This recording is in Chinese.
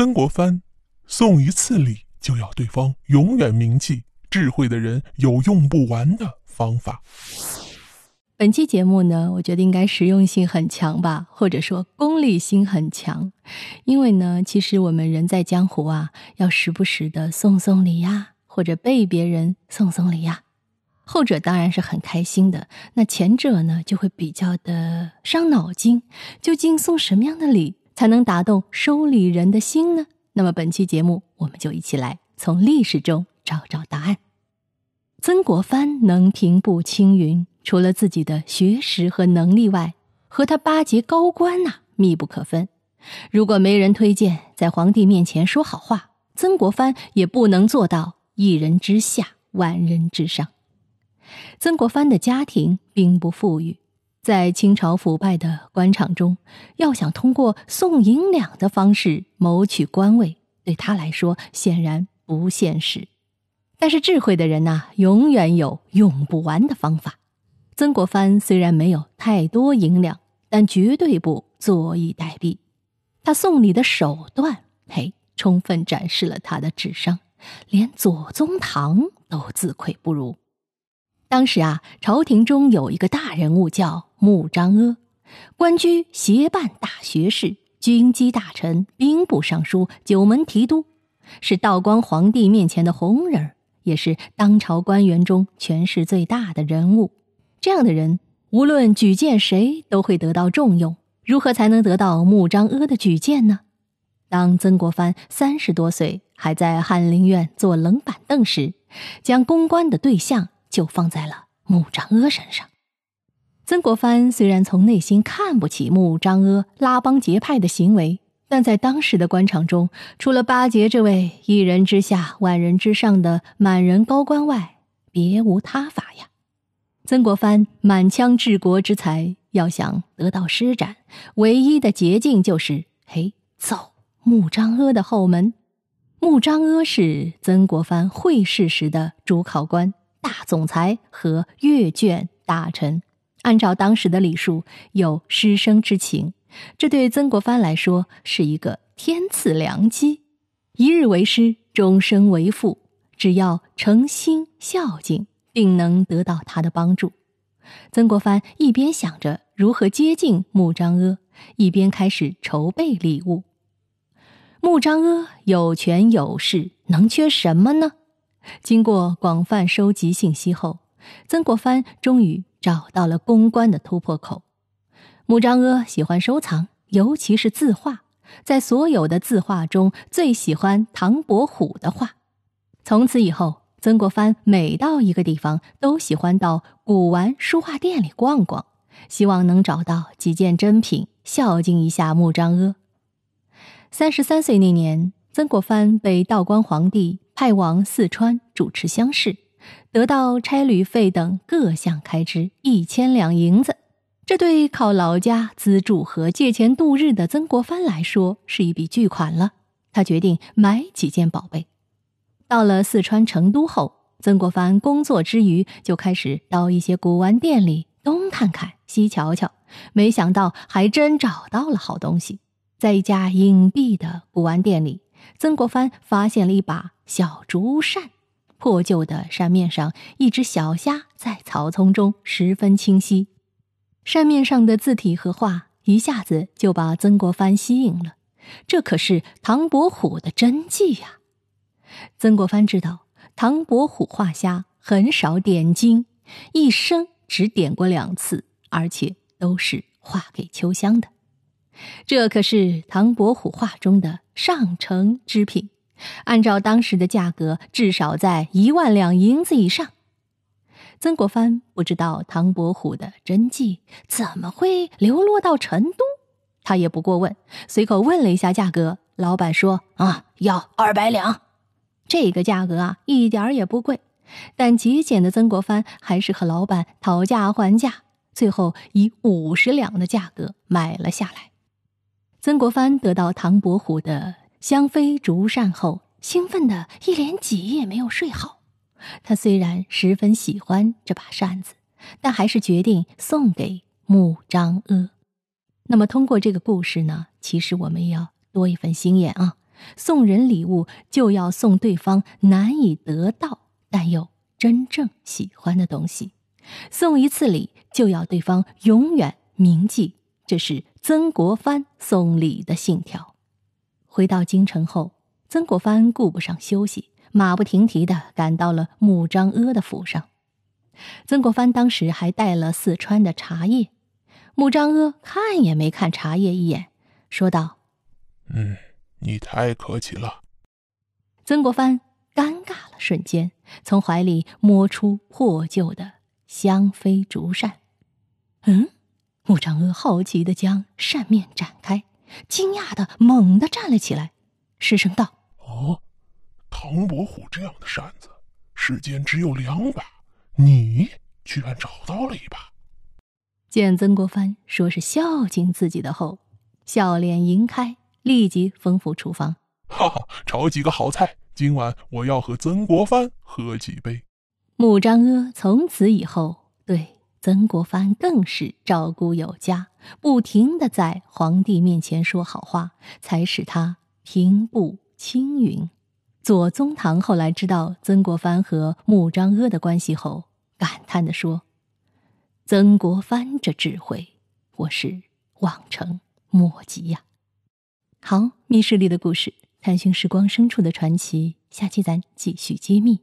曾国藩送一次礼就要对方永远铭记，智慧的人有用不完的方法。本期节目呢，我觉得应该实用性很强吧，或者说功利心很强，因为呢，其实我们人在江湖啊，要时不时的送送礼呀，或者被别人送送礼呀，后者当然是很开心的，那前者呢，就会比较的伤脑筋，究竟送什么样的礼才能打动收礼人的心呢？那么本期节目，我们就一起来从历史中找找答案。曾国藩能平步青云。除了自己的学识和能力外，和他巴结高官呐密不可分。如果没人推荐，在皇帝面前说好话，曾国藩也不能做到一人之下，万人之上。曾国藩的家庭并不富裕，在清朝腐败的官场中，要想通过送银两的方式谋取官位，对他来说显然不现实。但是智慧的人呐，永远有用不完的方法。曾国藩虽然没有太多银两，但绝对不坐以待毙。他送礼的手段，嘿，充分展示了他的智商，连左宗棠都自愧不如。当时啊，朝廷中有一个大人物叫穆彰阿，官居协办大学士、军机大臣、兵部尚书、九门提督，是道光皇帝面前的红人，也是当朝官员中权势最大的人物。这样的人，无论举荐谁都会得到重用。如何才能得到穆彰阿的举荐呢？当曾国藩三十多岁，还在翰林院坐冷板凳时，将公关的对象就放在了穆彰阿身上。曾国藩虽然从内心看不起穆彰阿拉帮结派的行为，但在当时的官场中，除了巴结这位一人之下、万人之上的满人高官外，别无他法呀。曾国藩满腔治国之才，要想得到施展，唯一的捷径就是嘿走穆彰阿的后门。穆彰阿是曾国藩会试时的主考官、大总裁和阅卷大臣，按照当时的礼数，有师生之情。这对曾国藩来说是一个天赐良机，一日为师，终身为父，只要诚心孝敬。定能得到他的帮助。曾国藩一边想着如何接近穆彰阿，一边开始筹备礼物。穆彰阿有权有势，能缺什么呢？经过广泛收集信息后，曾国藩终于找到了公关的突破口。穆彰阿喜欢收藏，尤其是字画，在所有的字画中最喜欢唐伯虎的画。从此以后。曾国藩每到一个地方，都喜欢到古玩书画店里逛逛，希望能找到几件珍品，孝敬一下穆彰阿。三十三岁那年，曾国藩被道光皇帝派往四川主持乡试，得到差旅费等各项开支一千两银子。这对靠老家资助和借钱度日的曾国藩来说是一笔巨款了。他决定买几件宝贝。到了四川成都后，曾国藩工作之余就开始到一些古玩店里东看看西瞧瞧，没想到还真找到了好东西。在一家隐蔽的古玩店里，曾国藩发现了一把小竹扇，破旧的扇面上一只小虾在草丛中十分清晰，扇面上的字体和画一下子就把曾国藩吸引了。这可是唐伯虎的真迹呀！曾国藩知道唐伯虎画虾很少点睛，一生只点过两次，而且都是画给秋香的。这可是唐伯虎画中的上乘之品，按照当时的价格，至少在一万两银子以上。曾国藩不知道唐伯虎的真迹怎么会流落到成都，他也不过问，随口问了一下价格，老板说：“啊，要二百两。”这个价格啊，一点儿也不贵，但节俭的曾国藩还是和老板讨价还价，最后以五十两的价格买了下来。曾国藩得到唐伯虎的香妃竹扇后，兴奋的一连几夜没有睡好。他虽然十分喜欢这把扇子，但还是决定送给穆彰阿。那么，通过这个故事呢，其实我们要多一份心眼啊。送人礼物就要送对方难以得到但又真正喜欢的东西，送一次礼就要对方永远铭记。这是曾国藩送礼的信条。回到京城后，曾国藩顾不上休息，马不停蹄地赶到了穆彰阿的府上。曾国藩当时还带了四川的茶叶，穆彰阿看也没看茶叶一眼，说道：“嗯，你太客气了。”曾国藩尴尬了瞬间，从怀里摸出破旧的香妃竹扇，嗯。穆彰阿好奇的将扇面展开，惊讶的猛地站了起来，失声道：“哦，唐伯虎这样的扇子，世间只有两把，你居然找到了一把。”见曾国藩说是孝敬自己的后，笑脸盈开，立即吩咐厨房：“哈哈，炒几个好菜，今晚我要和曾国藩喝几杯。”穆彰阿从此以后对。曾国藩更是照顾有加，不停的在皇帝面前说好话，才使他平步青云。左宗棠后来知道曾国藩和穆彰阿的关系后，感叹的说：“曾国藩这智慧，我是望尘莫及呀。”好，密室里的故事，探寻时光深处的传奇，下期咱继续揭秘。